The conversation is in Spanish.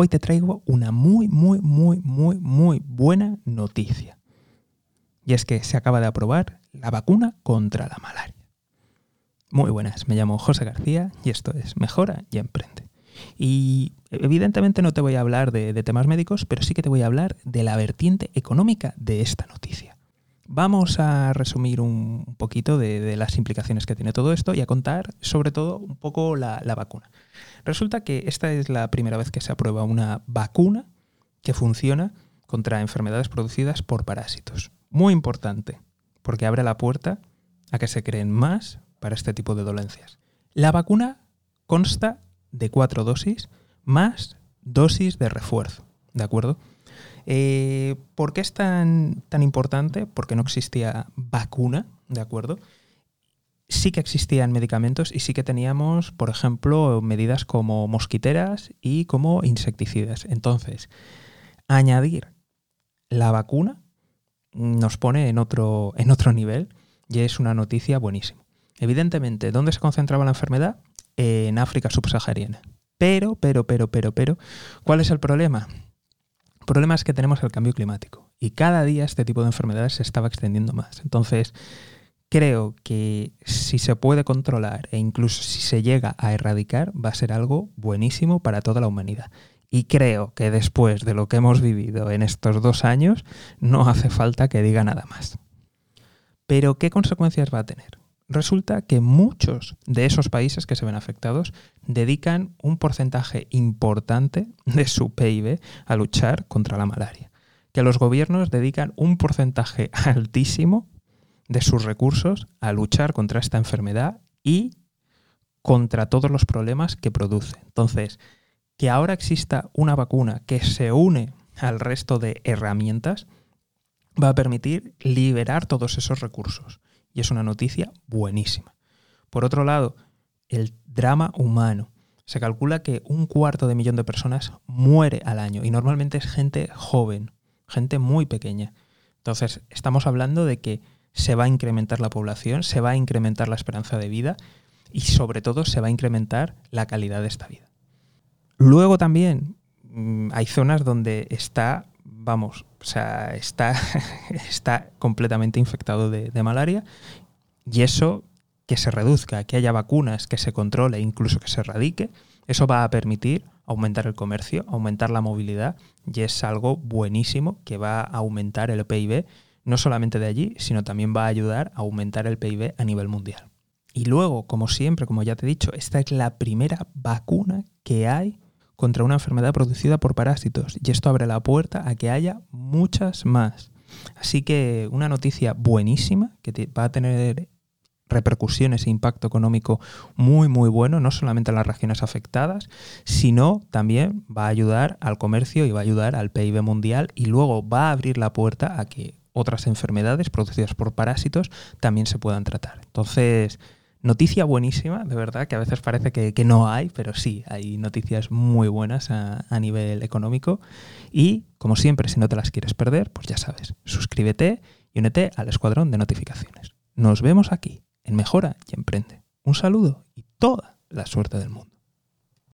hoy te traigo una muy, muy, muy, muy, muy buena noticia. Y es que se acaba de aprobar la vacuna contra la malaria. Muy buenas, me llamo José García y esto es Mejora y Emprende. Y evidentemente no te voy a hablar de, de, temas médicos, pero sí que te voy a hablar de la vertiente económica de esta noticia. Vamos a resumir un poquito de, las implicaciones que tiene todo esto y a contar sobre todo un poco la, la, vacuna. Resulta que esta es la primera vez que se aprueba una vacuna que funciona contra enfermedades producidas por parásitos. Muy importante, porque abre la puerta a que se creen más para este tipo de dolencias. La vacuna consta de cuatro dosis más dosis de refuerzo, ¿de acuerdo? Eh, ¿Por qué es tan, tan importante? Porque no existía vacuna, ¿de acuerdo? Sí que existían medicamentos y sí que teníamos, por ejemplo, medidas como mosquiteras y como insecticidas. Entonces, añadir la vacuna nos pone en otro, en otro nivel y es una noticia buenísima. Evidentemente, ¿dónde se concentraba la enfermedad? En África subsahariana. Pero, pero, pero, pero, pero, ¿cuál es el problema? Problema es que tenemos el cambio climático y cada día este tipo de enfermedades se estaba extendiendo más. Entonces, creo que si se puede controlar e incluso si se llega a erradicar, va a ser algo buenísimo para toda la humanidad. Y creo que después de lo que hemos vivido en estos dos años, no hace falta que diga nada más. Pero, ¿qué consecuencias va a tener? Resulta que muchos de esos países que se ven afectados dedican un porcentaje importante de su PIB a luchar contra la malaria. Que los gobiernos dedican un porcentaje altísimo de sus recursos a luchar contra esta enfermedad y contra todos los problemas que produce. Entonces, que ahora exista una vacuna que se une al resto de herramientas va a permitir liberar todos esos recursos y es una noticia buenísima. Por otro lado, el drama humano. Se calcula que un cuarto de millón de personas muere al año y normalmente es gente joven, gente muy pequeña. Entonces, estamos hablando de que se va a incrementar la población, se va a incrementar la esperanza de vida y sobre todo se va a incrementar la calidad de esta vida. Luego también mm, hay zonas donde está vamos, o sea, está, está completamente infectado de, de malaria y eso que se reduzca, que haya vacunas, que se controle, incluso que se erradique, eso va a permitir aumentar el comercio, aumentar la movilidad y es algo buenísimo que va a aumentar el PIB no solamente de allí, sino también va a ayudar a aumentar el PIB a nivel mundial. Y luego, como siempre, como ya te he dicho, esta es la primera vacuna que hay contra una enfermedad producida por parásitos y esto abre la puerta a que haya muchas más. Así que una noticia buenísima que va a tener repercusiones e impacto económico muy muy bueno, no solamente en las regiones afectadas, sino también va a ayudar al comercio y va a ayudar al PIB mundial y luego va a abrir la puerta a que otras enfermedades producidas por parásitos también se puedan tratar. Entonces, Noticia buenísima, de verdad, que a veces parece que, no hay, pero sí, hay noticias muy buenas a, a, nivel económico. Y, como siempre, si no te las quieres perder, pues ya sabes, suscríbete y únete al escuadrón de notificaciones. Nos vemos aquí, en Mejora y Emprende. Un saludo y toda la suerte del mundo.